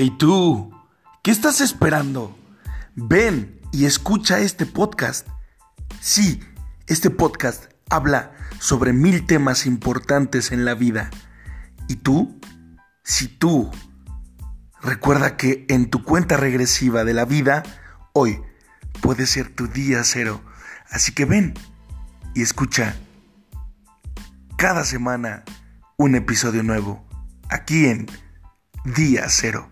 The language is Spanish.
Hey tú, ¿qué estás esperando? Ven y escucha este podcast. Sí, este podcast habla sobre mil temas importantes en la vida. ¿Y tú? Si tú, recuerda que en tu cuenta regresiva de la vida, hoy puede ser tu día cero. Así que ven y escucha cada semana un episodio nuevo aquí en Día Cero.